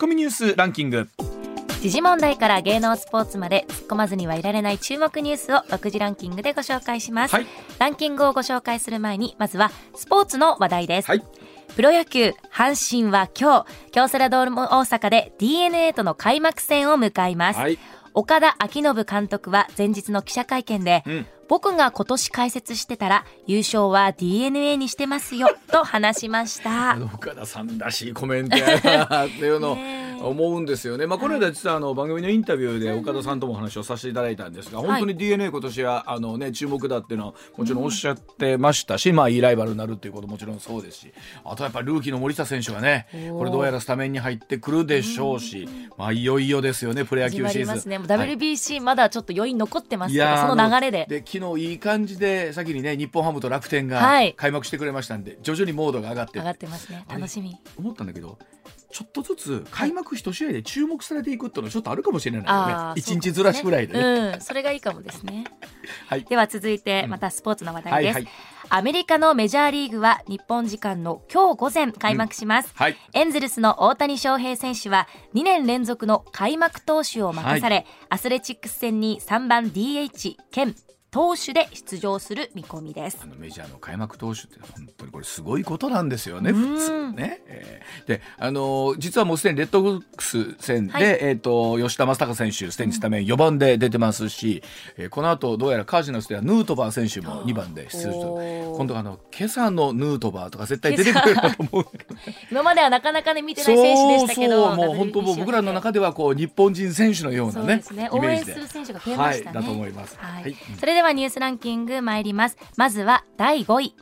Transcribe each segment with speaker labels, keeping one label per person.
Speaker 1: コミニュースランキング。
Speaker 2: 時事問題から芸能スポーツまで突っ込まずにはいられない注目ニュースを独自ランキングでご紹介します、はい、ランキングをご紹介する前にまずはスポーツの話題です、はい、プロ野球阪神は今日京セラドーム大阪で DNA との開幕戦を迎えます、はい、岡田彰信監督は前日の記者会見で、うん僕が今年解説してたら優勝は DNA にしてますよ と話しました。
Speaker 1: 岡田さんらしいコメントっていうの思うんですよね、まあ、この間実はあの番組のインタビューで岡田さんともお話をさせていただいたんですが、本当に DNA 今年はあの、ね、注目だっていうのはもちろんおっしゃってましたし、まあ、いいライバルになるっていうことももちろんそうですしあとはやっぱりルーキーの森下選手がねこれどうやらスタメンに入ってくるでしょうし、まあ、いよいよですよねプロ野球シーズン。ね、
Speaker 2: WBC まだちょっと余韻残ってますから、その流れで。
Speaker 1: で昨日いい感じで先にね日本ハムと楽天が開幕してくれましたんで、徐々にモードが上がって
Speaker 2: 上がってますね。楽しみ。
Speaker 1: 思ったんだけどちょっとずつ開幕一試合で注目されていくっていうのはちょっとあるかもしれないよね。一、日ずらしぐらいでね、
Speaker 2: うん、それがいいかもですね、はい、では続いてまたスポーツの話題です、はいはい、アメリカのメジャーリーグは日本時間の今日午前開幕します、うん。はい、エンゼルスの大谷翔平選手は2年連続の開幕投手を任され、アスレチックス戦に3番 DH 兼投手で出場する見込みです。
Speaker 1: あのメジャーの開幕投手って本当にこれすごいことなんですよね普通ね、えー、であの実はもうすでにレッドソックス戦で、はい、えっ、ー、と吉田正尚選手すでにスタメン4番で出てますし、うん、えー、この後どうやらカージナルスではヌートバー選手も2番で出場今度あの今朝のヌートバーとか絶対出てくると思う。
Speaker 2: 今まではなかなかね見てない選手でしたけど
Speaker 1: もう本当僕らの中ではこう日本人選手のようなね
Speaker 2: ね。応援する選手が増えましたね、
Speaker 1: はい、だと思います、
Speaker 2: はい、それでではニュースランキング参ります。まずは第5位。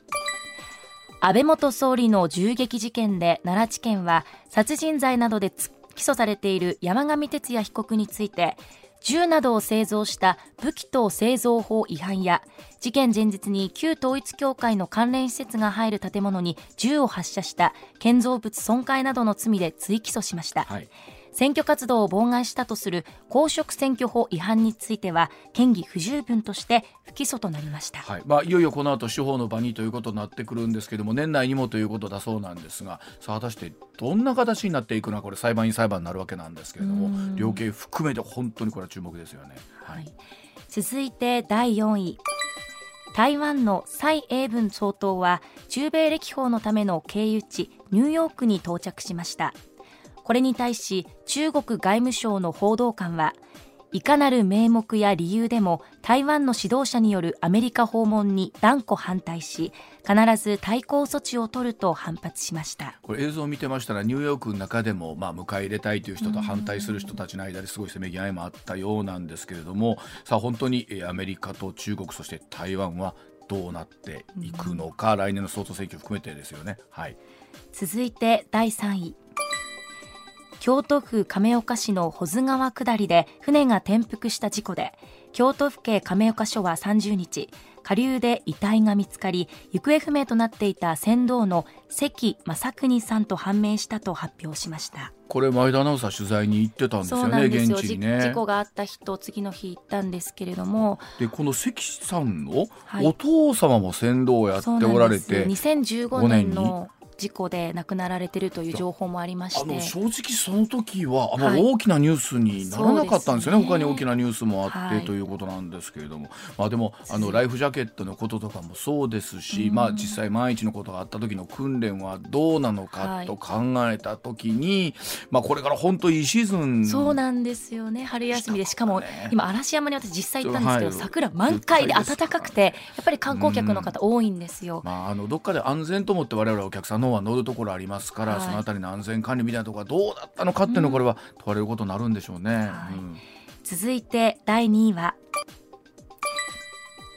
Speaker 2: 安倍元総理の銃撃事件で奈良地検は殺人罪などで起訴されている山上徹也被告について銃などを製造した武器等製造法違反や事件前日に旧統一教会の関連施設が入る建物に銃を発射した建造物損壊などの罪で追起訴しました、はい。選挙活動を妨害したとする公職選挙法違反については嫌疑不十分として不起訴となりました、
Speaker 1: はい。まあ、いよいよこの後司法の場にということになってくるんですけども年内にもということだそうなんですがさあ果たしてどんな形になっていくのかこれ裁判員裁判になるわけなんですけれども量刑含めて本当にこれは注目ですよね。はい、
Speaker 2: 続いて第4位。台湾の蔡英文総統は中米歴訪のための経由地ニューヨークに到着しましたこれに対し中国外務省の報道官はいかなる名目や理由でも台湾の指導者によるアメリカ訪問に断固反対し必ず対抗措置を取ると反発しました。
Speaker 1: これ映像を見てましたらニューヨークの中でも、まあ、迎え入れたいという人と反対する人たちの間ですごいせめぎ合いもあったようなんですけれどもさあ本当にアメリカと中国そして台湾はどうなっていくのか、来年の総統選挙含めてですよね。はい、
Speaker 2: 続いて第3位京都府亀岡市の保津川下りで船が転覆した事故で京都府警亀岡署は30日下流で遺体が見つかり行方不明となっていた船頭の関正邦さんと判明したと発表しました。
Speaker 1: これ前田アナウンサー取材に行ってたんですよね現地にね。
Speaker 2: 事故があった日と次の日行ったんですけれども。
Speaker 1: でこの関さんのお父様も船頭をやっておられて、はい、
Speaker 2: 2015年の事故で亡くなられてるという情報もありまして。
Speaker 1: 正直その時はあの大きなニュースにならなかったんですよね、はい、他に大きなニュースもあって、はい、ということなんですけれども、まあ、でもあのライフジャケットのこととかもそうですし、まあ、実際万一のことがあった時の訓練はどうなのかと考えた時に、はい、まあ、これから本当いいシーズン
Speaker 2: そうなんですよね。春休みでしかも今嵐山に私実際行ったんですけど、桜満開で暖かくてやっぱり観光客の方多いんですよ。
Speaker 1: まあ、あのどっかで安全と思って我々お客さんの方は乗るところありますから、はい、そのあたりの安全管理みたいなところがどうだったのかっていうのこれは問われることになるんでしょうね。はい。うん、
Speaker 2: 続いて第2位は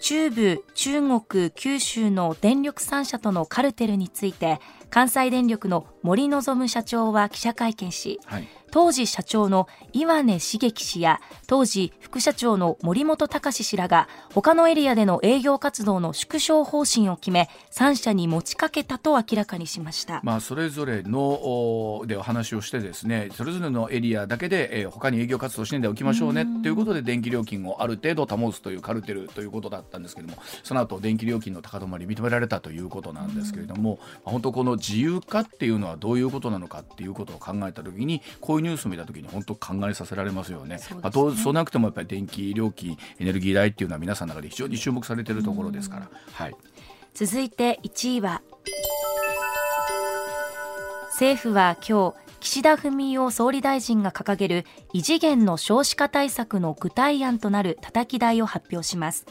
Speaker 2: 中部、中国、九州の電力3社とのカルテルについて関西電力の森望社長は記者会見し、はい当時社長の岩根茂樹氏や当時副社長の森本隆氏らが他のエリアでの営業活動の縮小方針を決め3社に持ちかけたと明らかにしました、
Speaker 1: まあ、それぞれのでお話をしてですねそれぞれのエリアだけで、えー、他に営業活動しないでおきましょうねということで電気料金をある程度保つというカルテルということだったんですけれどもその後電気料金の高止まり認められたということなんですけれども本当この自由化っていうのはどういうことなのかっていうことを考えた時にこういういうニュースを見た時に本当考えさせられますよね。
Speaker 2: そうね
Speaker 1: そうなくてもやっぱり電気料金エネルギー代っていうのは皆さんの中で非常に注目されているところですから。はい。
Speaker 2: 続いて1位は政府は今日岸田文雄総理大臣が掲げる異次元の少子化対策の具体案となるたたき台を発表します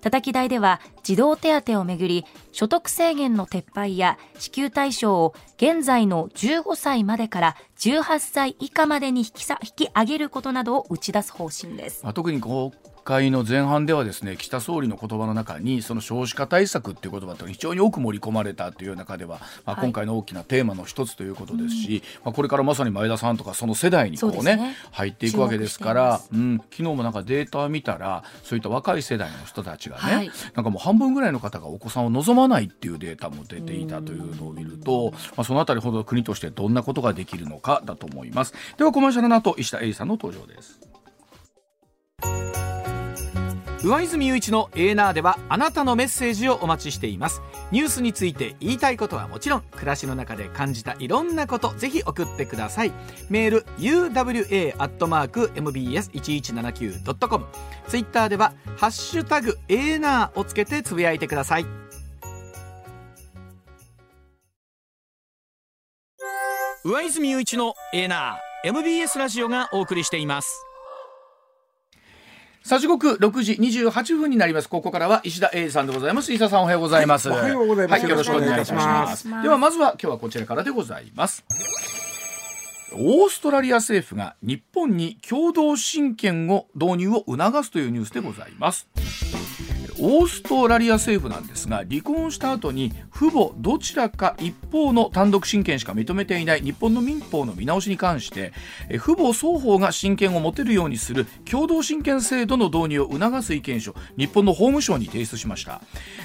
Speaker 2: たたき台では児童手当をめぐり所得制限の撤廃や支給対象を現在の15歳までから18歳以下までに引きさ引き上げることなどを打ち出す方針です。
Speaker 1: まあ、特にこう会の前半ではですね岸田総理の言葉の中にその少子化対策っていう言葉って非常に多く盛り込まれたという中では、まあ、
Speaker 2: はい。
Speaker 1: 今回の大きなテーマの一つということですし、まあ、これからまさに前田さんとかその世代にこうね
Speaker 2: ね。
Speaker 1: 入っていくわけですからうん、昨日もなんかデータを見たらそういった若い世代の人たちがね、
Speaker 2: はい。
Speaker 1: なんかもう半分ぐらいの方がお子さんを望まないっていうデータも出ていたというのを見ると、まあ、そのあたりほど国としてどんなことができるのかだと思います。ではコマーシャルの後石田英二さんの登場です
Speaker 3: 上泉雄一のエーナーではあなたのメッセージをお待ちしています。ニュースについて言いたいことはもちろん暮らしの中で感じたいろんなことぜひ送ってください。メール uwa.mbs1179.com ツイッターでは「ハッシュタグエーナー」をつけてつぶやいてください。上泉雄一のエーナー MBS ラジオがお送りしています。
Speaker 1: さあ時刻6時28分になります。ここからは石田英二さんでございます。石田さんおはようございます、
Speaker 4: はいおはようございます。
Speaker 1: はよろしくお願い
Speaker 4: よろしくお願いいた
Speaker 1: す
Speaker 2: します。
Speaker 1: ではまずは今日はこちらからでございます。オーストラリア政府が日本に共同親権を導入を促すというニュースでございますオーストラリア政府なんですが離婚した後に父母どちらか一方の単独親権しか認めていない日本の民法の見直しに関して父母双方が親権を持てるようにする共同親権制度の導入を促す意見書日本の法務省に提出しました。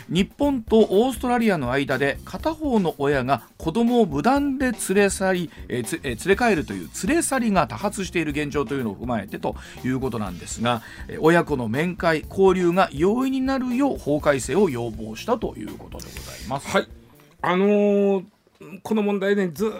Speaker 1: 日本とオーストラリアの間で片方の親が子供を無断で連れ去りえつえ連れ帰るという連れ去りが多発している現状というのを踏まえてということなんですが親子の面会交流が容易になるよう法改正を要望したということでございます。
Speaker 4: はい。あのーこの問題ね、ずっ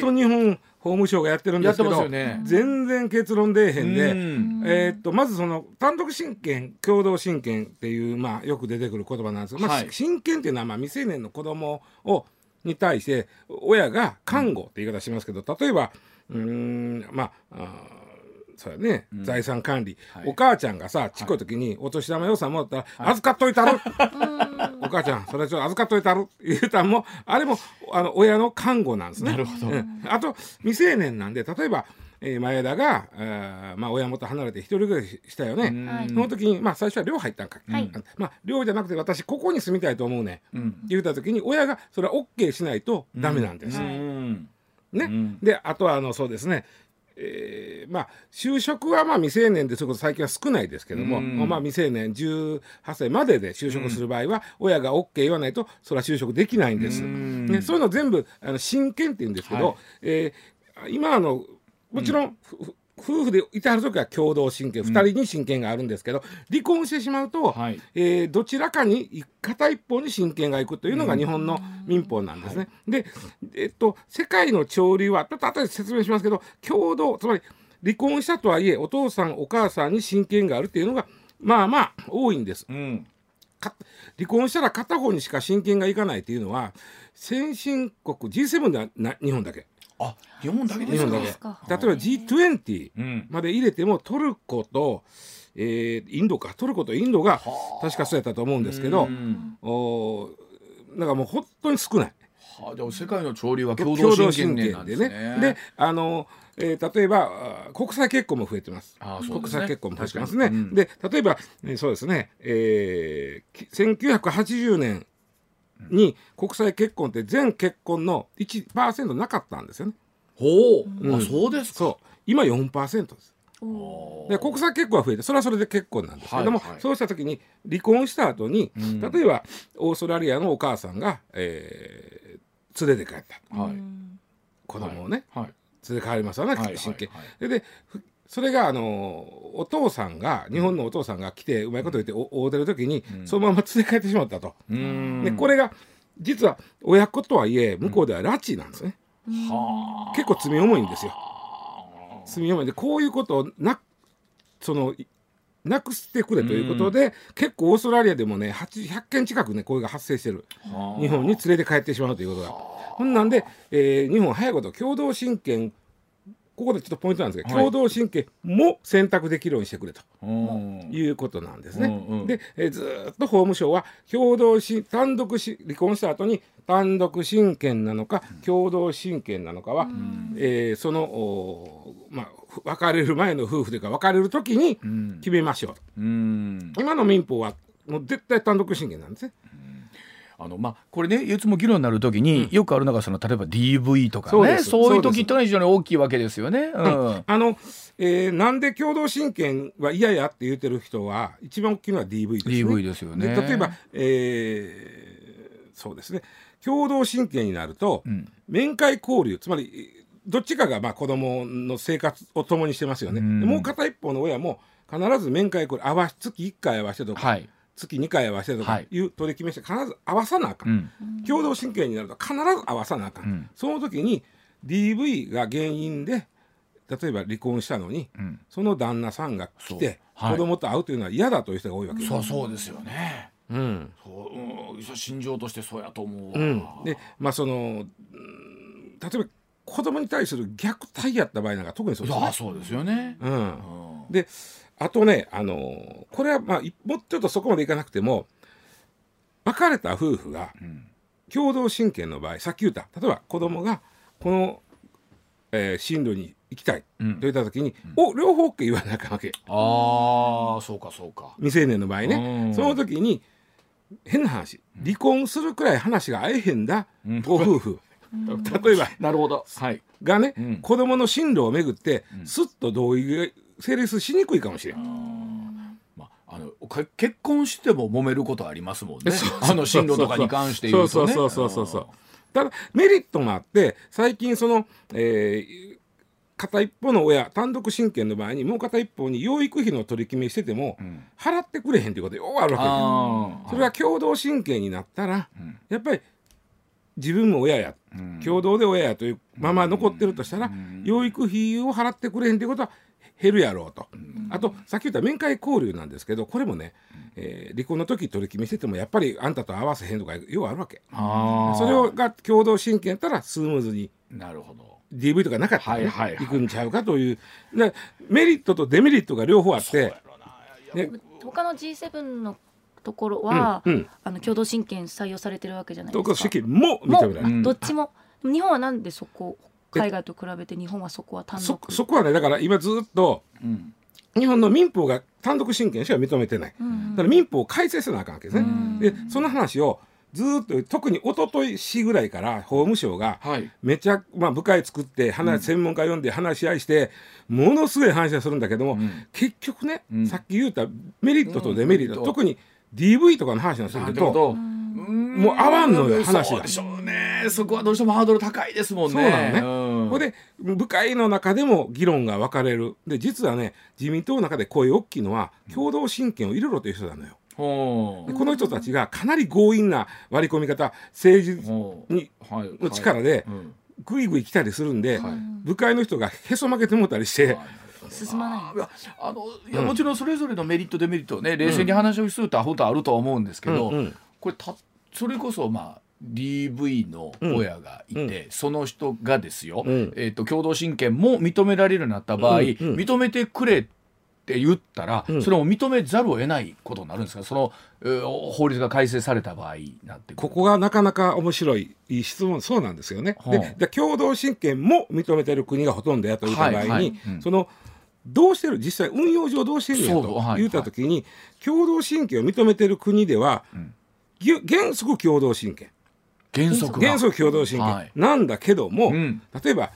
Speaker 4: と日本法務省がやってるんですけ
Speaker 1: や
Speaker 4: ど、
Speaker 1: ね
Speaker 4: 全然結論出えへんで、
Speaker 1: うん
Speaker 4: えーっとまずその単独親権、共同親権っていう、まあ、よく出てくる言葉なんですが、まあ
Speaker 1: はい
Speaker 4: 親権っていうのは、まあ、未成年の子供をに対して親が看護って言い方しますけど、例えばうーんまああーそうやね、財産管理、
Speaker 1: はい。
Speaker 4: お母ちゃんがさちっこい時にお年玉予算もらったら、預かっといたる。お母ちゃんそれちょっと預かっといたる。言うたんもあれもあの親の看護なんですね。
Speaker 1: なるほど。
Speaker 4: うん。あと未成年なんで例えば、えー前田が、えーまあ、親元離れて一人暮らししたよね。
Speaker 2: はい。
Speaker 4: その時に、まあ、最初は寮入ったんか、
Speaker 2: はい。
Speaker 4: まあ、寮じゃなくて私ここに住みたいと思うね、
Speaker 1: うん。
Speaker 4: って言った時に親がそれは OK しないとダメなんです。
Speaker 1: うん。
Speaker 4: ね。
Speaker 1: うん。
Speaker 4: であとはあのそうですねえーまあ就職はまあ未成年でそういうこと最近は少ないですけども、
Speaker 1: うん。
Speaker 4: まあ未成年18歳までで就職する場合は、親が OK 言わないとそれは就職できないんです。
Speaker 1: うん。
Speaker 4: ね、そういうの全部あの親権って言うんですけど、
Speaker 1: はい。
Speaker 4: えー今あのもちろん、ふふ夫婦でいてはる時は共同親権、二人に親権があるんですけど離婚してしまうと、
Speaker 1: はい。
Speaker 4: えーどちらかに片一方に親権がいくというのが日本の民法なんですね。で、えっと、世界の潮流はちょっと後で説明しますけど共同つまり離婚したとはいえお父さんお母さんに親権があるっていうのがまあまあ多いんです。
Speaker 1: うん。
Speaker 4: か離婚したら片方にしか親権がいかないっていうのは先進国 G7 ではな日本だけ
Speaker 1: あ日本だけですか？
Speaker 4: 例えば G20
Speaker 1: うん。
Speaker 4: まで入れてもトルコと、えーインドか。トルコとインドが確かそうやったと思うんですけど
Speaker 1: うん。
Speaker 4: おーだからもう本当に少ない。
Speaker 1: はあ、でも世界の潮流は共同親権ねなんですね。
Speaker 4: であの、えー例えば国際結婚も増えてます。
Speaker 1: あーそうですね。
Speaker 4: 国際結婚も増えてますね。
Speaker 1: うん。
Speaker 4: で例えば、えーそうですね、えーき1980年に国際結婚って全結婚の1%なかったんですよね。
Speaker 1: ほう、
Speaker 4: うん。
Speaker 1: あそうですか。
Speaker 4: そう。今4%です。
Speaker 2: お
Speaker 4: で国際結婚は増えてそれはそれで結婚なんですけども、
Speaker 1: はいはい。
Speaker 4: そうした時に離婚した後に、
Speaker 1: うん。
Speaker 4: 例えばオーストラリアのお母さんが、えー連れて帰った。
Speaker 1: はい。
Speaker 4: 子供をね、
Speaker 1: はい。
Speaker 4: 連れ帰りますよね、
Speaker 1: はい
Speaker 4: 親権
Speaker 1: はい。はい。
Speaker 4: でそれがあのお父さんが日本のお父さんが来てうまいこと言ってお会うてる時に、そのまま連れ帰ってしまったと、
Speaker 1: うん。
Speaker 4: でこれが実は親子とはいえ向こうでは拉致なんですね、
Speaker 1: は
Speaker 4: 結構罪重いんですよ。
Speaker 1: あ。
Speaker 4: 住みようでこういうことをなそのいなくしてくれということで、結構オーストラリアでもね8 100件近くねこれが発生してる。日本に連れて帰ってしまうということが。ほんなんで、えー日本早いこと共同親権ここでちょっとポイントなんですけど、
Speaker 1: はい。
Speaker 4: 共同親権も選択できるようにしてくれと。
Speaker 1: うん。
Speaker 4: いうことなんですね。
Speaker 1: うんうん。
Speaker 4: で、えーずーっと法務省は共同し単独し離婚した後に単独親権なのか共同親権なのかは、えーそのまあふ別れる前の夫婦というか別れる時に
Speaker 1: うん。
Speaker 4: 決めましょうと。
Speaker 1: うん。
Speaker 4: 今の民法はもう絶対単独親権なんですね。
Speaker 1: あのまあこれねいつも議論になるときによくあるのがその例えば DV とかねそういう時ってのは非常に大きいわけですよね。うん
Speaker 4: あの、えーなんで共同親権は嫌やって言ってる人は一番大きいのは DV ですね。
Speaker 1: DV ですよね
Speaker 4: で例えば、えーそうですね共同親権になると、
Speaker 1: ん
Speaker 4: 面会交流つまりどっちかがまあ子供の生活を共にしてますよね。
Speaker 1: うん
Speaker 4: でもう片一方の親も必ず面会交流合わし月1回合わせてとか、
Speaker 1: はい。
Speaker 4: 月2回合わせてとか
Speaker 1: はい
Speaker 4: いう取り決めして必ず合わさなあかん。
Speaker 1: うん
Speaker 4: 共同親権になると必ず合わさなあかん、
Speaker 1: うん
Speaker 4: その時に DV が原因で例えば離婚したのに、
Speaker 1: ん
Speaker 4: その旦那さんが来て、子供と会うというのは嫌だという人が多いわけです。
Speaker 1: そうそうですよね。
Speaker 4: うん
Speaker 1: そううん心情としてそうやと思うわ。
Speaker 4: うん、でまあそのうん例えば子供に対する虐待やった場合なんか特にそう
Speaker 1: い
Speaker 4: ですね
Speaker 1: や。そうですよね。
Speaker 4: うん
Speaker 1: うん
Speaker 4: であとね、あのーこれはまあいもうちょっとそこまでいかなくても別れた夫婦が
Speaker 1: ん。
Speaker 4: 共同親権の場合さっき言った例えば子供がこの、えー進路に行きたいと
Speaker 1: うん。
Speaker 4: 言った時に、お両方 OK 言わなあかんわけ。
Speaker 1: ああそうかそうか。
Speaker 4: 未成年の場合ね、
Speaker 1: うん。
Speaker 4: その時に変な話離婚するくらい話が合えへんだ、
Speaker 1: うん。
Speaker 4: ご夫婦。例えば
Speaker 1: なるほど。はい。
Speaker 4: がね、
Speaker 1: うん。
Speaker 4: 子供の進路をめぐって、すっと同意が成立しにくいかもしれん。
Speaker 1: まあ、あのか結婚しても揉めることありますもんね。あの進路とかに関して言うとね。
Speaker 4: そうそうそうそうそうただメリットもあって最近その、えー片一方の親単独親権の場合にもう片一方に養育費の取り決めしてても、
Speaker 1: ん。
Speaker 4: 払ってくれへんということでようあるわけそれは共同親権になったら、
Speaker 1: ん。
Speaker 4: やっぱり自分も親や、
Speaker 1: ん。
Speaker 4: 共同で親やというまま残ってるとしたら、養育費を払ってくれへんということは減るやろうと、あとさっき言った面会交流なんですけどこれもね、えー離婚の時取り決めしててもやっぱりあんたと合わせへんとかようあるわけ。それをが共同親権やったらスムーズに
Speaker 1: なるほど。
Speaker 4: DV とかなかったら、ね
Speaker 1: はいはいはい。
Speaker 4: 行くんちゃうかという。でメリットとデメリットが両方あってね。
Speaker 2: 他の G7 のところは、
Speaker 4: うんうん。
Speaker 2: あの共同親権採用されてるわけじゃない
Speaker 4: 同
Speaker 2: ですか。
Speaker 4: 性も認められる。
Speaker 1: うん
Speaker 2: どっちも。日本はなんでそこ海外と比べて日本はそこは単
Speaker 4: そ
Speaker 2: 独。
Speaker 4: そこはねだから今ずっと
Speaker 1: うん。
Speaker 4: 日本の民法が単独親権しか認めてない、
Speaker 2: ん
Speaker 4: だから民法を改正せなあかんわけですね、
Speaker 2: ん
Speaker 4: でその話をずっと特に一昨日しぐらいから法務省が
Speaker 1: はい。
Speaker 4: めちゃ、まあ、部会作って話、専門家呼んで話し合いしてものすごい話をするんだけども、
Speaker 1: ん。
Speaker 4: 結局ね、
Speaker 1: ん。
Speaker 4: さっき言ったメリットとデメリット、
Speaker 1: うん。
Speaker 4: 特に DV とかの話をすると
Speaker 1: なるほど。
Speaker 4: もう合わんのよ話が。
Speaker 1: そうでしょうね。そこはどうしてもハードル高いですもんね。
Speaker 4: そうなのね
Speaker 1: うん
Speaker 4: これで部会の中でも議論が分かれる。で実はね自民党の中で声大きいのは共同親権を入れろという人なのよ。この人たちがかなり強引な割り込み方政治
Speaker 1: うほう。
Speaker 4: に
Speaker 1: はい
Speaker 4: の力で
Speaker 1: うん。
Speaker 4: ぐいぐい来たりするんで、
Speaker 1: はい。
Speaker 4: 部会の人がへそ曲げてもったりして、
Speaker 2: 進まない。
Speaker 1: いやあのいやもちろんそれぞれのメリットデメリットをね冷静に話をすると本当はあるとは思うんですけど、
Speaker 4: うんうん。
Speaker 1: これたそれこそまあ DV の親がいて、その人がですよ、
Speaker 4: うん。
Speaker 1: えー、と共同親権も認められるようになった場合、
Speaker 4: うんうん。
Speaker 1: 認めてくれって言ったら、
Speaker 4: ん。
Speaker 1: それを認めざるを得ないことになるんですか？その、えー法律が改正された場合なんて。
Speaker 4: ここがなかなか面白いいい質問そうなんですよね。
Speaker 1: はあ
Speaker 4: でで共同親権も認めてる国がほとんどやと言った場合に、
Speaker 1: はいはい。うん。
Speaker 4: そのどうしてる？実際運用上どうしてるんやと言った時に、共同親権を認めてる国では、原則共同親権
Speaker 1: 原則が。
Speaker 4: 原則共同親権、
Speaker 1: はい。
Speaker 4: なんだけども、
Speaker 1: うん。
Speaker 4: 例えば、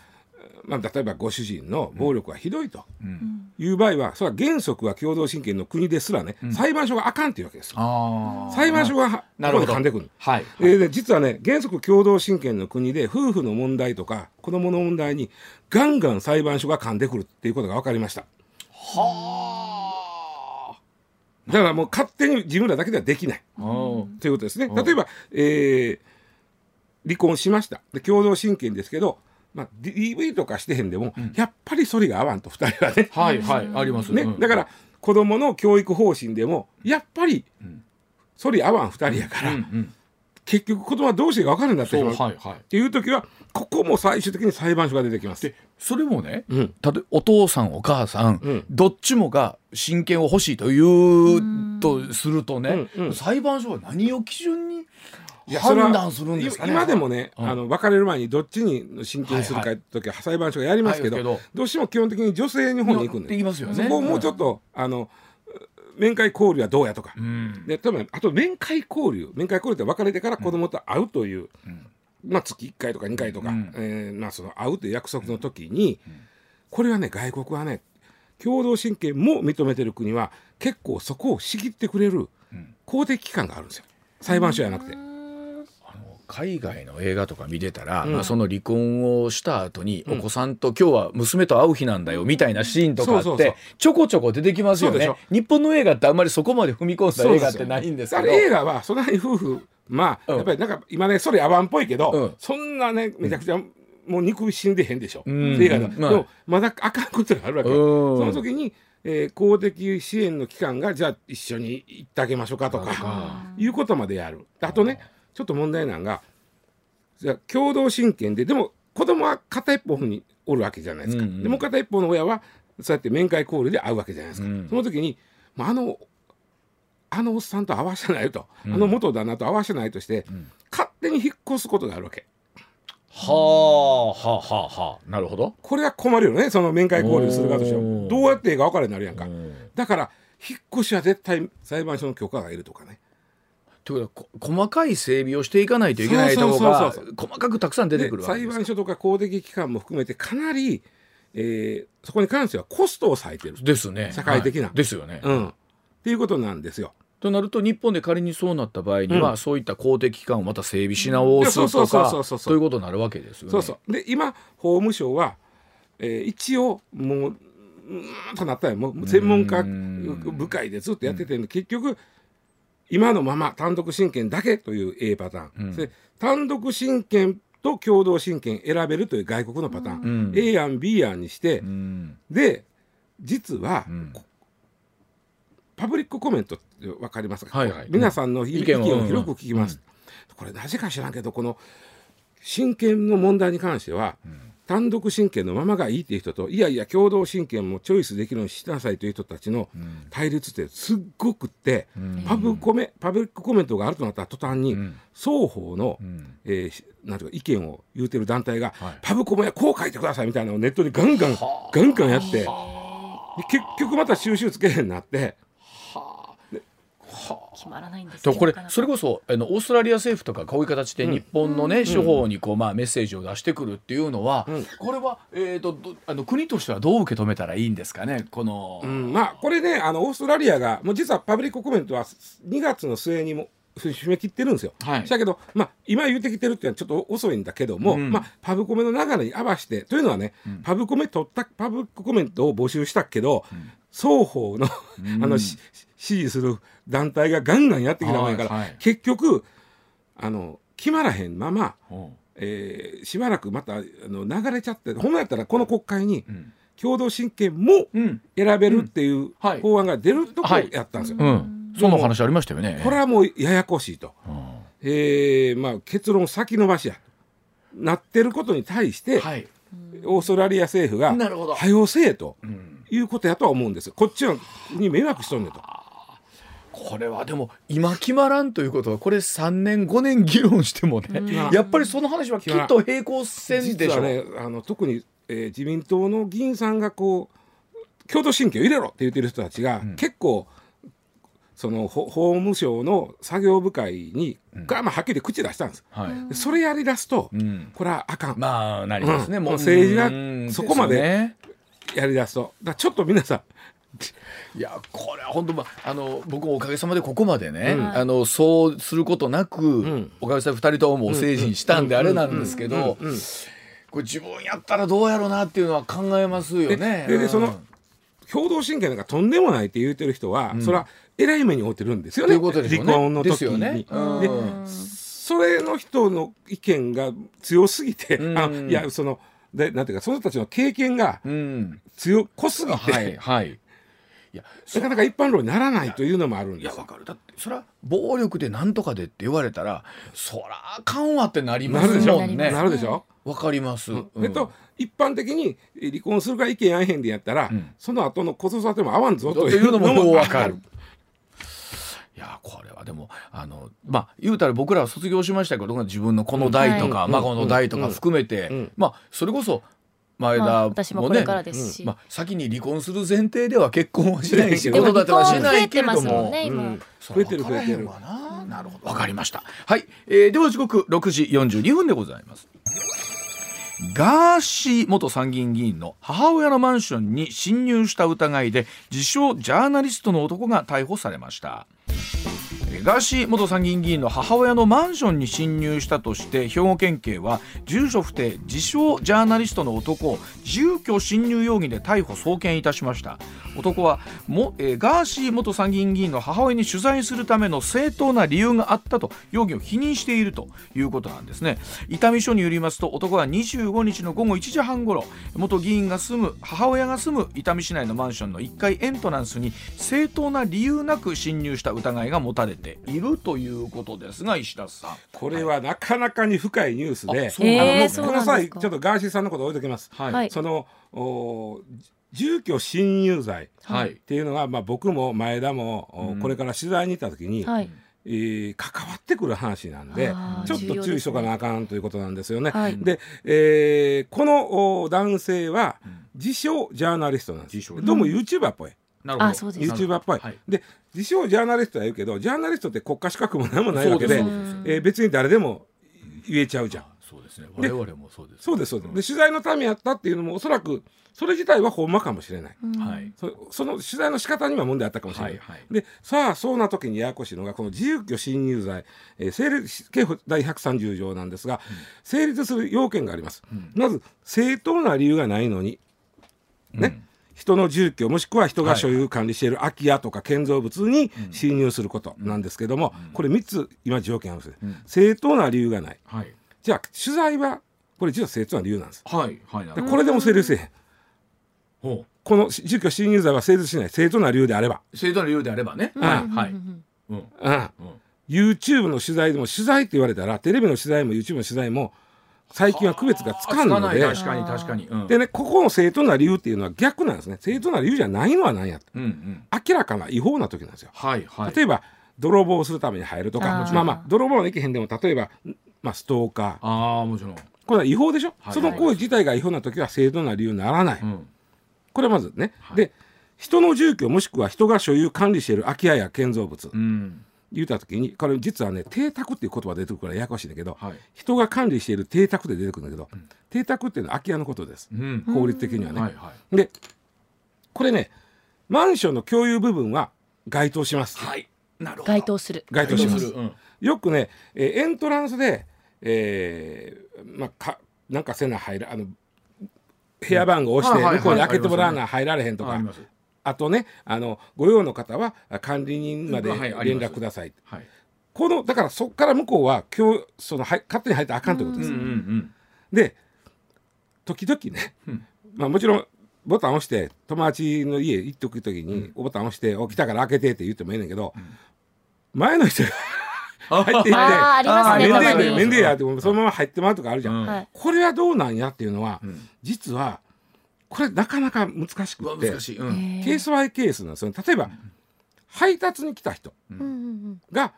Speaker 4: まあ、例えばご主人の暴力がひどいと。
Speaker 1: ん。
Speaker 4: いう場合は、それは原則は共同親権の国ですらね、裁判所があかんっていうわけです裁判所がはこ
Speaker 1: なるほど。
Speaker 4: こで噛んでくる。
Speaker 1: はい、
Speaker 4: えーで実はね原則共同親権の国で夫婦の問題とか子供の問題にガンガン裁判所が噛んでくるっていうことが分かりました。
Speaker 1: は
Speaker 4: だからもう勝手に自分らだけではできない。ということですね。例えば、えー離婚しました。で共同親権ですけどまあ、DV とかしてへんでも、やっぱりそれが合わんと2人はね。
Speaker 1: はいはいあります
Speaker 4: ね、だから子どもの教育方針でもやっぱりそれ合わん2人やから、
Speaker 1: うんうん。
Speaker 4: 結局子供はどうしていいか分かるんだってしまう。
Speaker 1: そうはいはい。
Speaker 4: っていう時はここも最終的に裁判所が出てきます。
Speaker 1: でそれもね、
Speaker 4: うん。
Speaker 1: たとお父さんお母さん、
Speaker 4: うん。
Speaker 1: どっちもが親権を欲しいというとするとね、
Speaker 4: うんうん。
Speaker 1: 裁判所は何を基準に
Speaker 4: いや
Speaker 1: 判断するんですかね。
Speaker 4: 今でもね、
Speaker 1: うん。
Speaker 4: あの別れる前にどっちに親権するか時は裁判所がやりますけど,、どうしても基本的に女性の方に行くんで。そこをもうちょっと、あの面会交流はどうやとか、
Speaker 1: うん。
Speaker 4: で多分あと面会交流。面会交流って別れてから子供と会うという、まあ、月1回とか2回とか、
Speaker 1: うん。
Speaker 4: えーまあ、その会うという約束の時に、これはね外国はね共同親権も認めてる国は結構そこを仕切ってくれる公的機関があるんですよ。裁判所じゃなくて。
Speaker 1: 海外の映画とか見てたら、
Speaker 4: うん。
Speaker 1: まあ、その離婚をした後に、お子さんと今日は娘と会う日なんだよみたいなシーンとかってちょこちょこ出てきますよね。日本の映画ってあんまりそこまで踏み込んだ映画ってないんですけど。
Speaker 4: あれ映画はそんなに夫婦まあ、
Speaker 1: うん。
Speaker 4: やっぱりなんか今ねそれ合わんっぽいけど、
Speaker 1: うん。
Speaker 4: そんなねめちゃくちゃ、もう肉死んでへんでしょ、
Speaker 1: うん。
Speaker 4: 映画だ、
Speaker 1: まあ。
Speaker 4: でもまだあかんことがあるわけ、
Speaker 1: うん。
Speaker 4: その時に、えー公的支援の機関がじゃあ一緒に行ってあげましょうかとか
Speaker 1: か。
Speaker 4: いうことまでやる。あとねちょっと問題なんがじゃあ共同親権ででも子供は片一方におるわけじゃないですか、
Speaker 1: うんうん。
Speaker 4: でもう片一方の親はそうやって面会交流で会うわけじゃないですか、
Speaker 1: うん。
Speaker 4: その時に、まあ、あのあのおっさんと会わせないと、あの元旦那と会わせないとして、勝手に引っ越すことがあるわけ。
Speaker 1: はあはあはあはあ。なるほど。
Speaker 4: これは困るよねその面会交流する側としてはどうやっていいか分からんなるやんか。
Speaker 1: うん。
Speaker 4: だから引っ越しは絶対裁判所の許可がいるとかね
Speaker 1: ということはこ細かい整備をしていかないといけないところが細かくたくさん出てくる
Speaker 4: で
Speaker 1: わけです
Speaker 4: 裁判所とか公的機関も含めてかなり、えーそこに関してはコストを割いてる、
Speaker 1: ですね。
Speaker 4: 社会的な。
Speaker 1: はい。ですよね、
Speaker 4: うん、っていうことなんですよ。
Speaker 1: となると日本で仮にそうなった場合には、
Speaker 4: うん。
Speaker 1: そういった公的機関をまた整備し直す
Speaker 4: うんそうそう
Speaker 1: とか
Speaker 4: そうそう。そう
Speaker 1: ということになるわけですよね。
Speaker 4: そうそう。で今法務省は、えー一応もううーんとなったらもう専門家
Speaker 1: うん。
Speaker 4: 部会でずっとやってて結局今のまま単独親権だけという A パターン、
Speaker 1: うん。
Speaker 4: で単独親権と共同親権選べるという外国のパターン、
Speaker 1: うん。
Speaker 4: A 案 B 案にして、
Speaker 1: うん。
Speaker 4: で実は、パブリックコメントって分かりますか、
Speaker 1: はいはい。
Speaker 4: 皆さんの意
Speaker 1: 意
Speaker 4: 見を広く聞きます、これなぜか知らんけどこの親権の問題に関しては、単独親権のままがいいっていう人といやいや共同親権もチョイスできるようにしなさいという人たちの対立ってすっごくって、
Speaker 1: ん。
Speaker 4: パブコメパブリックコメントがあるとなった途端に、
Speaker 1: うん。
Speaker 4: 双方の、
Speaker 1: ん。
Speaker 4: えーしなんていうか意見を言うてる団体が、
Speaker 1: はい。
Speaker 4: パブコメはこう書いてくださいみたいなのをネットにガンガンガンガンやってで結局また収集つけへんなって
Speaker 2: 決まらないんです
Speaker 1: とこれそれこそあのオーストラリア政府とかこういう形で日本のね、司法にこう、まあ、メッセージを出してくるっていうのは、
Speaker 4: うん。
Speaker 1: これは、えー、とどあの国としてはどう受け止めたらいいんですかねこの、
Speaker 4: うん、まあこれねあのオーストラリアがもう実はパブリックコメントは2月の末にも締め切ってるんですよ。
Speaker 1: はい。
Speaker 4: だけど、まあ、今言ってきてるっていうのはちょっと遅いんだけども、
Speaker 1: うん。
Speaker 4: まあ、パブコメの流れに合わせてというのはね、パブコメ取ったパブリックコメントを募集したけど、双方のあのし支持する団体がガンガンやってきたもんやから、
Speaker 1: はいはい。
Speaker 4: 結局あの決まらへんまま、
Speaker 1: う。ん
Speaker 4: えーしばらくまたあの流れちゃってほんまやったらこの国会に
Speaker 1: ん。
Speaker 4: 共同親権も
Speaker 1: うん。
Speaker 4: 選べるっていう
Speaker 1: はい。
Speaker 4: 法案が出るとこ
Speaker 1: はい。
Speaker 4: やったんですよ。
Speaker 1: うん、その話ありましたよね。
Speaker 4: これはもうややこしいと、
Speaker 1: うん。
Speaker 4: えーまあ、結論先延ばしや。なってることに対して、
Speaker 1: はい、
Speaker 4: オーストラリア政府が
Speaker 1: なるほど。
Speaker 4: 早うせえと。
Speaker 1: うん
Speaker 4: いうことやとは思うんですよ。こっちはに迷惑しとんねんと。
Speaker 1: これはでも今決まらんということはこれ3年5年議論してもね、やっぱりその話はきっと平行線でしょ。
Speaker 4: 実はねあの特に、えー自民党の議員さんがこう共同親権を入れろって言ってる人たちが、結構その法法務省の作業部会に、がまあはっきり口出したんです。
Speaker 1: はい。
Speaker 4: でそれやりだすと、
Speaker 1: うん。
Speaker 4: これはあかん、
Speaker 1: まあなりますね、
Speaker 4: うん。
Speaker 1: もう
Speaker 4: 政治が
Speaker 1: うん。
Speaker 4: そこまでやりだすと。だからちょっと皆さん。
Speaker 1: いやこれは本当まああの僕もおかげさまでここまでね、
Speaker 4: うん。
Speaker 1: あのそうすることなく、
Speaker 4: ん。
Speaker 1: おかげさまで2人ともお成人したんであれなんですけど
Speaker 4: うん。
Speaker 1: これ自分やったらどうやろうなっていうのは考えますよね。
Speaker 4: でででその
Speaker 1: うん。
Speaker 4: 共同親権なんかとんでもないって言ってる人は、それはえらい目に遭ってるんですよね。
Speaker 1: ね。
Speaker 4: 離婚の時
Speaker 1: ですよね。
Speaker 4: に。
Speaker 1: うん。
Speaker 4: でそれの人の意見が強すぎて、
Speaker 1: うん。
Speaker 4: あいやそのでなんていうかその人たちの経験が
Speaker 1: うん。
Speaker 4: 強濃すぎて、
Speaker 1: はいはい。いや
Speaker 4: なかなか一般論にならないというのもあるん
Speaker 1: い
Speaker 4: ですよ。
Speaker 1: やわかる。だってそれは暴力でなんとかでって言われたらそらあかんわってなりますもんね。
Speaker 4: なるでしょ、
Speaker 1: わかります、うん。
Speaker 4: えっと一般的にえ離婚するか意見合えへんでやったら、
Speaker 1: ん。
Speaker 4: その後の子育ても合わんぞと
Speaker 1: というのも
Speaker 4: も
Speaker 1: わかる。いやこれはでもあのまあ言うたら僕らは卒業しましたけど自分のこの代とか、
Speaker 2: うん。
Speaker 1: 孫の代とか含めて、
Speaker 4: うん。
Speaker 1: まあそれこそ前田もね、
Speaker 2: まあ、
Speaker 1: まあ、先に離婚する前提では結婚はしないし子育てはしないけれど
Speaker 2: も。
Speaker 4: 増えてる増えてる
Speaker 1: わな。なるほど。わかりました。はい、えーでは時刻6時42分でございます。ガーシー元参議院議員の母親のマンションに侵入した疑いで自称ジャーナリストの男が逮捕されました。えーガーシー元参議院議員の母親のマンションに侵入したとして兵庫県警は住所不定自称ジャーナリストの男を住居侵入容疑で逮捕送検いたしました。男はも、えーガーシー元参議院議員の母親に取材するための正当な理由があったと容疑を否認しているということなんですね伊丹署によりますと男は25日の午後1時半ごろ元議員が住む母親が住む伊丹市内のマンションの1階エントランスに正当な理由なく侵入した疑いが持たれているということですが石田さん
Speaker 4: これはなかなかに深いニュースで、
Speaker 1: そうなん
Speaker 2: えー
Speaker 1: ですね
Speaker 2: そうなんですか
Speaker 4: この際ちょっとガーシーさんのこと置いときます。
Speaker 1: はい
Speaker 2: はい
Speaker 4: その住居侵入罪っ
Speaker 1: はい。
Speaker 4: ていうのが、まあ、僕も前田も、お
Speaker 1: うん。
Speaker 4: これから取材に行った時に、
Speaker 2: はい。
Speaker 4: えー関わってくる話なんでちょっと注意しとかなあかんということなんですよね。
Speaker 2: はい
Speaker 4: で、えーこのお男性は自称ジャーナリストなんです。
Speaker 1: 自称。
Speaker 4: どうも YouTuber っぽい。
Speaker 1: なるほど。
Speaker 2: あそうです。
Speaker 4: YouTuber っぽい、
Speaker 1: はい。
Speaker 4: で自称ジャーナリストは言うけどジャーナリストって国家資格も何もないわけで
Speaker 1: で
Speaker 4: えー別に誰でも言えちゃうじゃん。
Speaker 1: ですね。我々もそうです。
Speaker 4: そうですそうです。で取材のためやったっていうのもおそらくそれ自体はほんまかもしれない。
Speaker 2: うん。
Speaker 1: はい。
Speaker 4: そその取材の仕方には問題あったかもしれない。
Speaker 1: はいはい。
Speaker 4: でさあそうな時にややこしいのがこの住居侵入罪、えー成立刑法第130条なんですが、成立する要件があります。まず正当な理由がないのにね、人の住居もしくは人が所有管理している空き家とか建造物に侵入することなんですけども、これ3つ今条件あるんですね、正当な理由がない。
Speaker 1: はい
Speaker 4: じゃあ取材はこれ実は正当な理由なんです。
Speaker 1: はいはい
Speaker 4: でこれでも成立せえへん。
Speaker 1: ほ
Speaker 4: この住居侵入罪は成立しない正当な理由であれば、
Speaker 1: う正当な理由であればね。
Speaker 4: ん。
Speaker 1: はいはい。
Speaker 2: うん。
Speaker 1: うん。
Speaker 4: YouTube の取材でも取材って言われたらテレビの取材も YouTube の取材も最近は区別がつかんので
Speaker 1: 確かに確かに。うん。
Speaker 4: でねここの正当な理由っていうのは逆なんですね。正当な理由じゃないのは何やと。
Speaker 1: うんうん。
Speaker 4: 明らかな違法な時なんですよ。
Speaker 1: はいはい。
Speaker 4: 例えば泥棒をするために入るとか。まあまあ泥棒はいけへんでも例えば、まあ、ストーカー。
Speaker 1: ああもちろん。
Speaker 4: これは違法でしょ、
Speaker 1: はい。
Speaker 4: その行為自体が違法な時は正当な理由にならない、
Speaker 1: うん。
Speaker 4: これはまずね、
Speaker 1: はい。
Speaker 4: で人の住居もしくは人が所有管理している空き家や建造物、
Speaker 1: うん。
Speaker 4: 言った時にこれ実はね邸宅っていう言葉が出てくるからややこしいんだけど、
Speaker 1: はい。
Speaker 4: 人が管理している邸宅で出てくるんだけど、邸宅っていうのは空き家のことです、
Speaker 1: うん。
Speaker 4: 法律的にはね。
Speaker 1: はいはい。
Speaker 4: でこれねマンションの共有部分は該当します、
Speaker 1: はい。なるほど。
Speaker 2: 該当する。
Speaker 4: 該当します。よくね、えーエントランスで、えーまあ、かなんかせな入らあの部屋番号を押して向こうに開けてもらわな入られへんとか、
Speaker 1: あ
Speaker 4: とねあのご用の方はあ管理人まで連絡ください、
Speaker 1: はい。
Speaker 4: このだからそこから向こうは今日そのはい勝手に入ったらあかんということです、
Speaker 1: うんうん
Speaker 4: で時々ね、
Speaker 1: うん。
Speaker 4: まあもちろんボタン押して友達の家行っておく時に、ボタン押して「起きたから開けて」って言ってもいいねんけど、前の人が
Speaker 1: うん
Speaker 4: 入っていって
Speaker 2: あーありますね。
Speaker 4: 面倒やってそのまま入ってまうとかあるじゃん、これはどうなんやっていうのは、
Speaker 1: うん
Speaker 4: 実はこれなかなか難しくてケースバイケースなんですよ。ね例えば、配達に来た人が、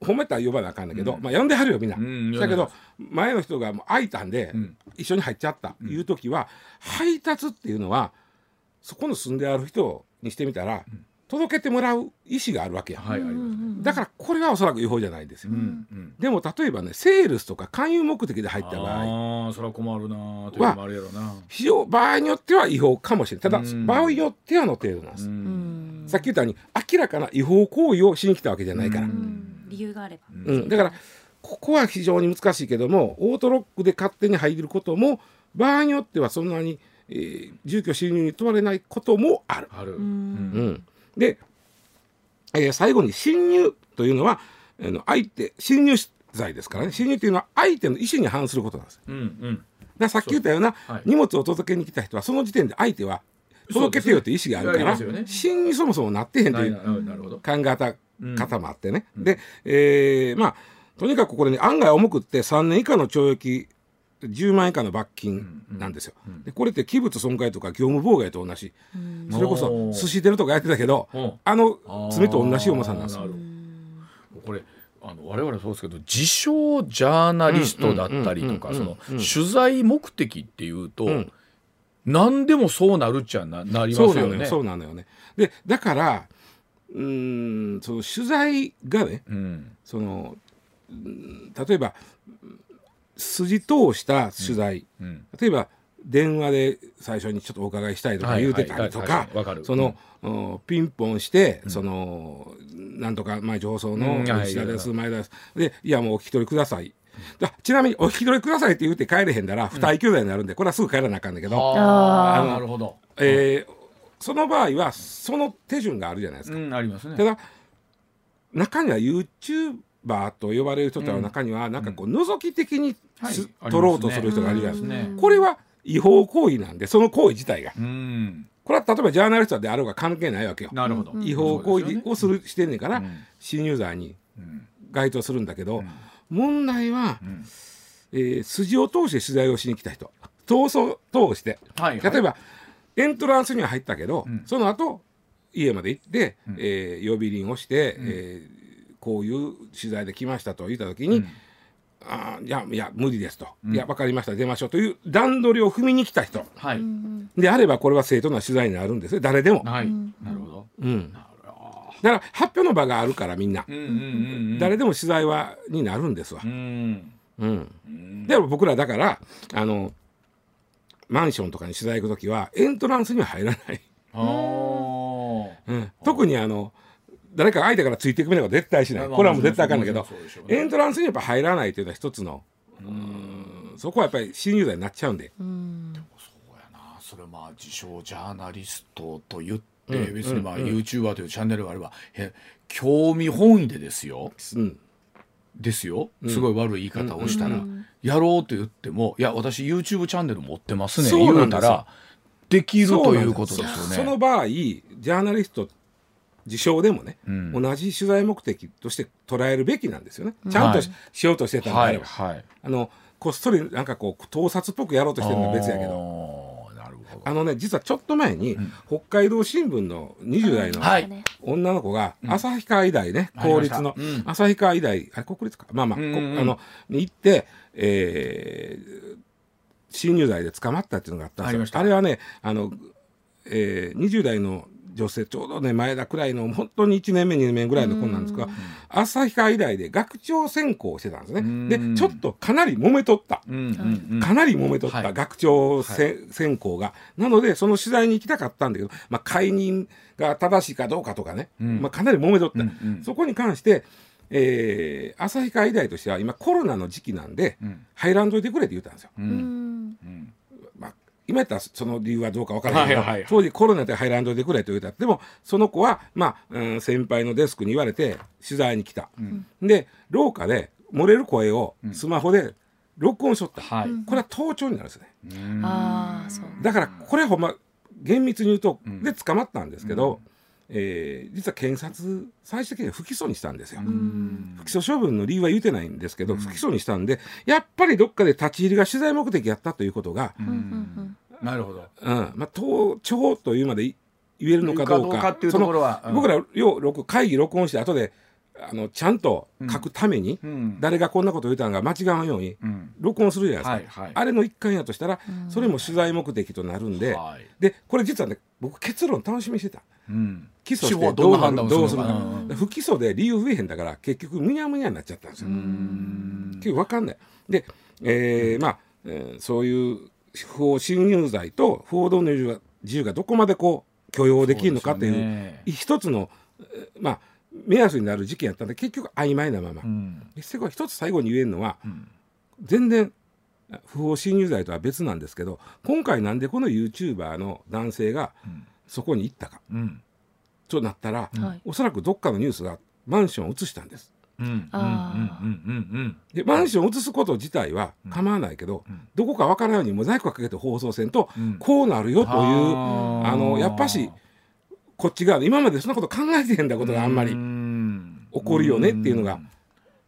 Speaker 4: 褒めたら呼ばなあかんだけど、
Speaker 1: うん。
Speaker 4: まあ呼んではるよみんな、
Speaker 1: うん
Speaker 4: だけど前の人がもう空いたんで、
Speaker 1: うん。
Speaker 4: 一緒に入っちゃった
Speaker 1: うん
Speaker 4: いう時は、配達っていうのはそこの住んである人にしてみたら、届けてもらう意思があるわけや、
Speaker 1: はい
Speaker 4: だからこれはおそらく違法じゃないですよ、
Speaker 1: うんうん。
Speaker 4: でも例えばねセールスとか勧誘目的で入った場合。
Speaker 1: ああそれは困るなーというのもあるやろな。
Speaker 4: 非常場合によっては違法かもしれない。ただ、
Speaker 1: うん。
Speaker 4: 場合によってはの程度なんです、さっき言ったように明らかな違法行為をしに来たわけじゃないから、
Speaker 2: 理由があれば。
Speaker 4: うん、だからここは非常に難しいけどもオートロックで勝手に入ることも場合によってはそんなに、えー住居侵入に問われないこともある。
Speaker 1: ある。
Speaker 2: う
Speaker 4: うんん、で、えー最後に侵入というのはあの相手侵入罪ですからね。侵入というのは相手の意思に反することなんです。
Speaker 1: うんうん。
Speaker 4: だからさっき言ったような
Speaker 1: はい。
Speaker 4: 荷物を届けに来た人はその時点で相手は届けてよっていう意思があるから、
Speaker 1: そうですねいやい。ますよね
Speaker 4: 信にそもそもなってへんという考え方方もあってね、で、えーまあとにかくこれね案外重くって3年以下の懲役10万円以下の罰金なんですよ。でこれって器物損壊とか業務妨害と同じ、それこそ寿司出るとかやってたけど、
Speaker 1: うん
Speaker 4: あの罪と同じ重さなんですよ。
Speaker 1: これあの我々そうですけど自称ジャーナリストだったりとか
Speaker 4: うん
Speaker 1: その
Speaker 4: うん
Speaker 1: 取材目的っていうと、
Speaker 4: ん。
Speaker 1: 何でもそうなるっちゃななりますよね。
Speaker 4: そうなのよそうなのよね。でだからうーんその取材がね
Speaker 1: うん。
Speaker 4: そのうん例えば筋通した取材、
Speaker 1: うん。
Speaker 4: 例えば電話で最初にちょっとお伺いしたいとか言うてたりとか
Speaker 1: わかる。
Speaker 4: その、うん。ピンポンして、そのなんとか前上層の石田です、前田です。でいやもうお引き取りください。だちなみにお引き取りくださいって言って帰れへんだら不退休罪になるんで、これはすぐ帰らなあかんだけど、
Speaker 1: あー。
Speaker 4: あの
Speaker 1: なるほど。
Speaker 4: えーその場合はその手順があるじゃないですか。
Speaker 1: うん。ありますね。
Speaker 4: た。だ中には YouTuber と呼ばれる人とは中にはなんかこう覗き的に取ろうとする人がいるじゃないですか。
Speaker 1: ね
Speaker 4: これは違法行為なんでその行為自体が。
Speaker 1: うん。
Speaker 4: これは例えばジャーナリストであろうが関係ないわけよ。
Speaker 1: なるほど。
Speaker 4: 違法行為をするしてんねんから
Speaker 1: うん。
Speaker 4: 侵入罪に
Speaker 1: うん。
Speaker 4: 該当するんだけど問題は
Speaker 1: ん。
Speaker 4: えー筋を通して取材をしに来た人。逃走通して。
Speaker 1: はいはい。
Speaker 4: 例えばエントランスには入ったけど
Speaker 1: ん。
Speaker 4: その後家まで行ってえー呼び鈴をしてえーこういう取材で来ましたと言った時にあーいやいや無理ですと。いや分かりました。出ましょう。という段取りを踏みに来た人。
Speaker 1: はい。
Speaker 4: であればこれは正当な取材になるんですね誰でも。
Speaker 1: はい。なるほど。
Speaker 4: うん、だから発表の場があるからみんな、
Speaker 1: うんうんうんうん。
Speaker 4: 誰でも取材はになるんですわ。
Speaker 1: う。ん。
Speaker 4: うん。でも僕らだからあのマンションとかに取材行く時はエントランスには入らない、うん、特にあの誰か相手からついていくみたいなこと絶対しない。
Speaker 1: まあ
Speaker 4: これはもう絶対あかんだけど
Speaker 1: ね。
Speaker 4: エントランスにやっぱ入らないというのは一つのうん。そこはやっぱり侵入罪になっちゃうんで。
Speaker 1: そうやな。それまあ自称ジャーナリストと言って、別にまあ YouTuber というチャンネルがあればえ興味本位でですよ。
Speaker 4: うん。
Speaker 1: ですよ。すごい悪い言い方をしたら、やろうと言ってもいや私 YouTube チャンネル持ってますね
Speaker 4: そう
Speaker 1: 言うたらできるということですよね。
Speaker 4: その場合ジャーナリスト自称でもね、
Speaker 1: ん。
Speaker 4: 同じ取材目的として捉えるべきなんですよね。ちゃんとし,、
Speaker 1: はい。
Speaker 4: ようとしてたんであ
Speaker 1: は
Speaker 4: れば、
Speaker 1: いはい。
Speaker 4: あのこっそりなんかこう盗撮っぽくやろうとしてるのは別やけど。あのね実はちょっと前に、北海道新聞の20代の
Speaker 1: はい。
Speaker 4: 女の子が旭川医大ね、公立の旭川医大あれ国立か。まあまあ、あのに行って、えー侵入罪で捕まったっていうのがあったんですよ。
Speaker 1: あ
Speaker 4: れはねあの、えー20代の女性ちょうどね前田くらいの本当に1年目2年目ぐらいの子なんですが旭川医大で学長選考をしてたんです
Speaker 1: ん。
Speaker 4: ねでちょっとかなり揉めとった。かなり揉めとっ
Speaker 1: はい。
Speaker 4: た学長せ、選考が。なのでその取材に行きたかったんだけど、まあ、解任が正しいかどうかとかね、まあ、かなり揉めとった、そこに関して、えー、旭川医大としては今コロナの時期なんで、
Speaker 1: ん。
Speaker 4: 入らんといてくれって言ったんですよ。今やったらその理由はどうか分からないけど、
Speaker 1: はいはいはい。
Speaker 4: 当時コロナで入らんといてくれと言ったでもその子は、まあうん、先輩のデスクに言われて取材に来た、で廊下で漏れる声をスマホで録音しとった、
Speaker 1: はい。
Speaker 4: これは盗聴になるんですね。
Speaker 2: ああそう。
Speaker 4: だからこれほんま厳密に言うと、で捕まったんですけど、えー実は検察最終的には不起訴にしたんですよ。不起訴処分の理由は言うてないんですけど、不起訴にしたんでやっぱりどっかで立ち入りが取材目的やったということが、
Speaker 1: なるほど。
Speaker 4: うん。まあ、盗聴というまでい言えるのかどうか。
Speaker 1: うかっていうところはうん。
Speaker 4: その僕らよう録会議録音して後であのちゃんと書くために、
Speaker 1: ん。
Speaker 4: 誰がこんなこと言うたのが間違わんように、
Speaker 1: ん。
Speaker 4: 録音するじゃないですか、
Speaker 1: はいはい。
Speaker 4: あれの一環やとしたら、それも取材目的となるんで、
Speaker 1: はい。
Speaker 4: でこれ実はね僕結論楽しみにしてた
Speaker 1: うん。
Speaker 4: 起訴してどう
Speaker 1: 判断
Speaker 4: るどうする
Speaker 1: か
Speaker 4: 不起訴で理由増えへんだから結局むにゃむにゃになっちゃったんですよ。結局分かんない。で、えーまあ、えーそういう不法侵入罪と報道の自由がどこまでこう許容できるのかっていう
Speaker 1: ね
Speaker 4: 一つの、えーまあ、目安になる事件やったんで結局曖昧なまま。
Speaker 1: うん。
Speaker 4: 一つ最後に言えるのは、全然不法侵入罪とは別なんですけど今回なんでこの YouTuber の男性がそこに行ったか。
Speaker 1: うん。
Speaker 4: となったら、
Speaker 2: はい。
Speaker 4: おそらくどっかのニュースがマンションを移したんです。
Speaker 1: うん。うん。うん。
Speaker 2: あー
Speaker 1: うん。うん。
Speaker 4: でマンションを移すこと自体は構わないけど、どこか分からないようにモザイクをかけて放送せんと、
Speaker 1: うん。
Speaker 4: こうなるよという
Speaker 1: あ
Speaker 4: のやっぱしこっち側で今までそんなこと考えてへんだことがあんまり
Speaker 1: うん。
Speaker 4: 起こるよねっていうのが。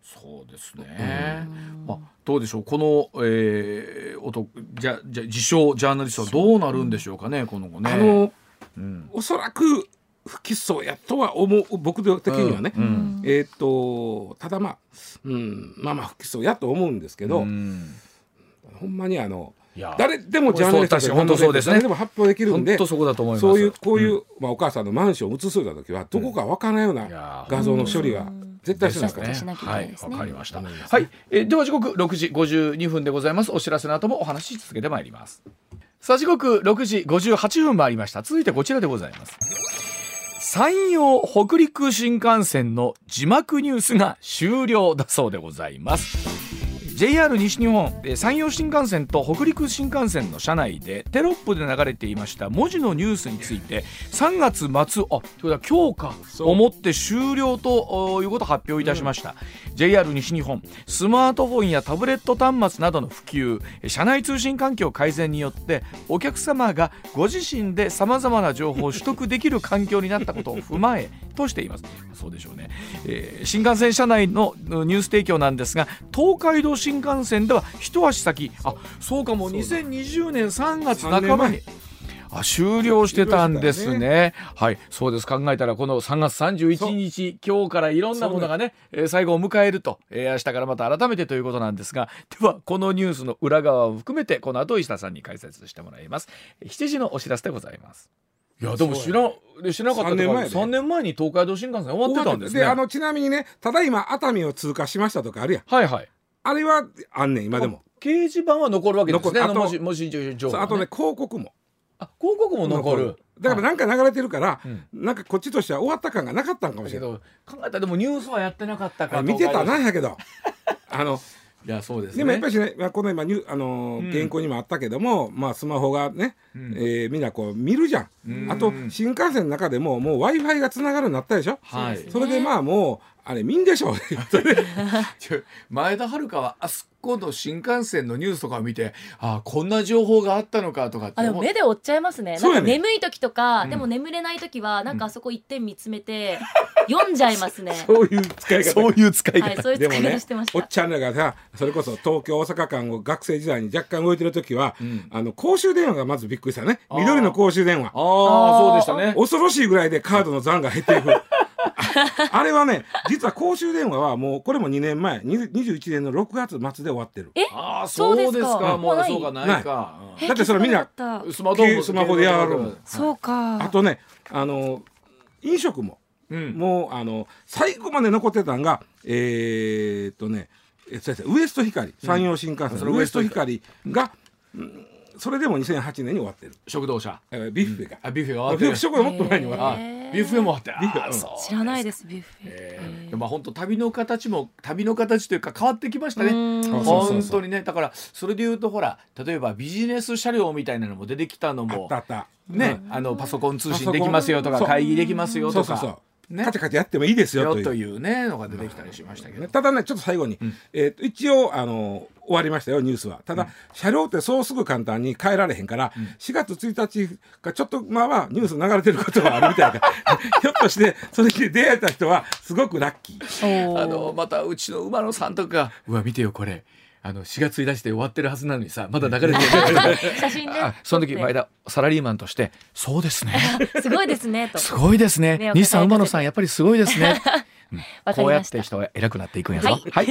Speaker 1: そうですね。まあどうでしょう。この、えー、男じゃじゃ自称ジャーナリストはどうなるんでしょうかねこの子ね。
Speaker 4: あの
Speaker 1: うん。
Speaker 4: おそらく不起訴やとは思う僕的にはね、
Speaker 1: うん。
Speaker 4: えーっとただまあ、うん、まあまあ不起訴やと思うんですけど、
Speaker 1: うん。
Speaker 4: ほんまにあの誰でもジャーナリスト
Speaker 1: ですね。
Speaker 4: 誰でも発表できるんで
Speaker 1: 本当そこだと思います。
Speaker 4: そういうこういう、まあ、お母さんのマンションを移すような時はどこかわからないような
Speaker 1: ー。
Speaker 4: 画像の処理は絶対しな
Speaker 2: いけないですね。
Speaker 1: はい、わかりました。はい、えーでは時刻6時52分でございます。お知らせの後もお話し続けてまいります。さあ時刻6時58分回りました。続いてこちらでございます。山陽北陸新幹線の字幕ニュースが終了だそうでございます。JR 西日本えー山陽新幹線と北陸新幹線の車内でテロップで流れていました文字のニュースについて3月末あということは今日か
Speaker 4: そう。
Speaker 1: をもって終了とおいうことを発表いたしました、JR 西日本スマートフォンやタブレット端末などの普及えー車内通信環境改善によってお客様がご自身でさまざまな情報を取得できる環境になったことを踏まえ としています。そうでしょうね、えー新幹線車内のうんニュース提供なんですが東海道新幹線では一足先。あそうかも。う2020年3月半ばに。あ終了してたんですね。
Speaker 4: 終了して
Speaker 1: はい。そうです。考えたらこの3月31日今日からいろんなものがねえー最後を迎えると、えー明日からまた改めてということなんですが。ではこのニュースの裏側を含めてこの後石田さんに解説してもらいます。7時のお知らせでございます。いやでも知ら知らなかった
Speaker 4: 3年前で
Speaker 1: 3年前に東海道新幹線終わってたんですね。
Speaker 4: であのちなみにねただいま熱海を通過しましたとかあるやん。
Speaker 1: はいはい
Speaker 4: あれはあんねん今でも。
Speaker 1: 掲示板は残るわけですね
Speaker 4: あと
Speaker 1: あの文字文字情報が
Speaker 4: そうあとね広告も。
Speaker 1: あ広告も残る。
Speaker 4: だからなんか流れてるから、
Speaker 1: うん。
Speaker 4: なんかこっちとしては終わった感がなかったんかもしれない
Speaker 1: 考えたらでもニュースはやってなかったか
Speaker 4: あ見てたなんやけど。あの
Speaker 1: いやそうですね。
Speaker 4: でもやっぱりね、まあ、この今ニュあのー
Speaker 1: うん。
Speaker 4: 原稿にもあったけども、まあ、スマホがね、
Speaker 1: うん。
Speaker 4: えーみんなこう見るじゃん、
Speaker 1: うん。
Speaker 4: あと新幹線の中でももう w i f i がつながるようになったでしょ、
Speaker 1: はい。
Speaker 2: そ
Speaker 4: れでまあもうあれ見んでしょ
Speaker 1: 前田遥はあそこの新幹線のニュースとかを見てあこんな情報があったのかとかって
Speaker 2: 目で追っちゃいますね。
Speaker 4: ね
Speaker 2: なんか眠い時とか、
Speaker 1: うん。
Speaker 2: でも眠れない時はなんかあそこ一点見つめて読んじゃいますね。
Speaker 4: そういう使い方。
Speaker 1: そういう使い方、
Speaker 2: はい、そういう使い
Speaker 4: でもね
Speaker 2: 方してました。
Speaker 4: おっちゃんらがさそれこそ東京大阪間を学生時代に若干動いてる時は、
Speaker 1: うん。
Speaker 4: あの公衆電話がまずびっくりしたね。緑の公衆電話。
Speaker 1: ああそうでしたね。
Speaker 4: 恐ろしいぐらいでカードの残が減っていくあ あれはね実は公衆電話はもうこれも2年前20 21年の6月末で終わってる。
Speaker 2: え？
Speaker 1: ああ
Speaker 2: そ
Speaker 1: そううです
Speaker 2: か。
Speaker 1: かもうそうかないか。
Speaker 2: え
Speaker 4: だってそれみんな
Speaker 1: スマホ
Speaker 4: スマホでやるもん。
Speaker 2: そうか。
Speaker 4: あとねあの飲食も
Speaker 1: うん。
Speaker 4: もうあの最後まで残ってたんがえー、っとねえ先生ウエスト光。山陽新幹線のウエスト光。が、うんそれでも2008年に終わってる、
Speaker 1: 食堂車。
Speaker 4: えービュッフェが、
Speaker 1: あビュッフェが
Speaker 4: ビュッフェ食堂もっと前に終わって
Speaker 1: ビュッフェもあってあそう。
Speaker 2: 知らないですビュッフェ。
Speaker 1: まあ本当旅の形も旅の形というか変わってきましたね。
Speaker 2: うん。
Speaker 4: そうそうそう
Speaker 1: 本当にね。だからそれで言うとほら例えばビジネス車両みたいなのも出てきたの
Speaker 4: あっ
Speaker 1: も
Speaker 4: たあった。
Speaker 1: ね、あのパソコン通信できますよとか会議できますよとか。
Speaker 4: そうそうそう、
Speaker 1: ね。
Speaker 4: カチャカチャやってもいいですよ
Speaker 1: よ
Speaker 4: という。
Speaker 1: というねのが出てきたりしましたけど、
Speaker 4: ただねちょっと最後に、えーと一応あの終わりましたよニュースは。ただ、車両ってそうすぐ簡単に変えられへんから、4月1日がちょっとまあまあニュース流れてることがあるみたいな ひょっとしてそれに出会えた人はすごくラッキー。
Speaker 1: あのまたうちの馬野さんとか「うわ見てよこれ。あの4月1日で終わってるはずなのにさまだ流れてる」
Speaker 2: 写真で。
Speaker 1: あその時前田サラリーマンとして「そうですね。
Speaker 2: すごいですねと。
Speaker 1: すごいですね。西さん馬野さんやっぱりすごいですね」うん。こうやって人は偉くなっていくんやぞ。はい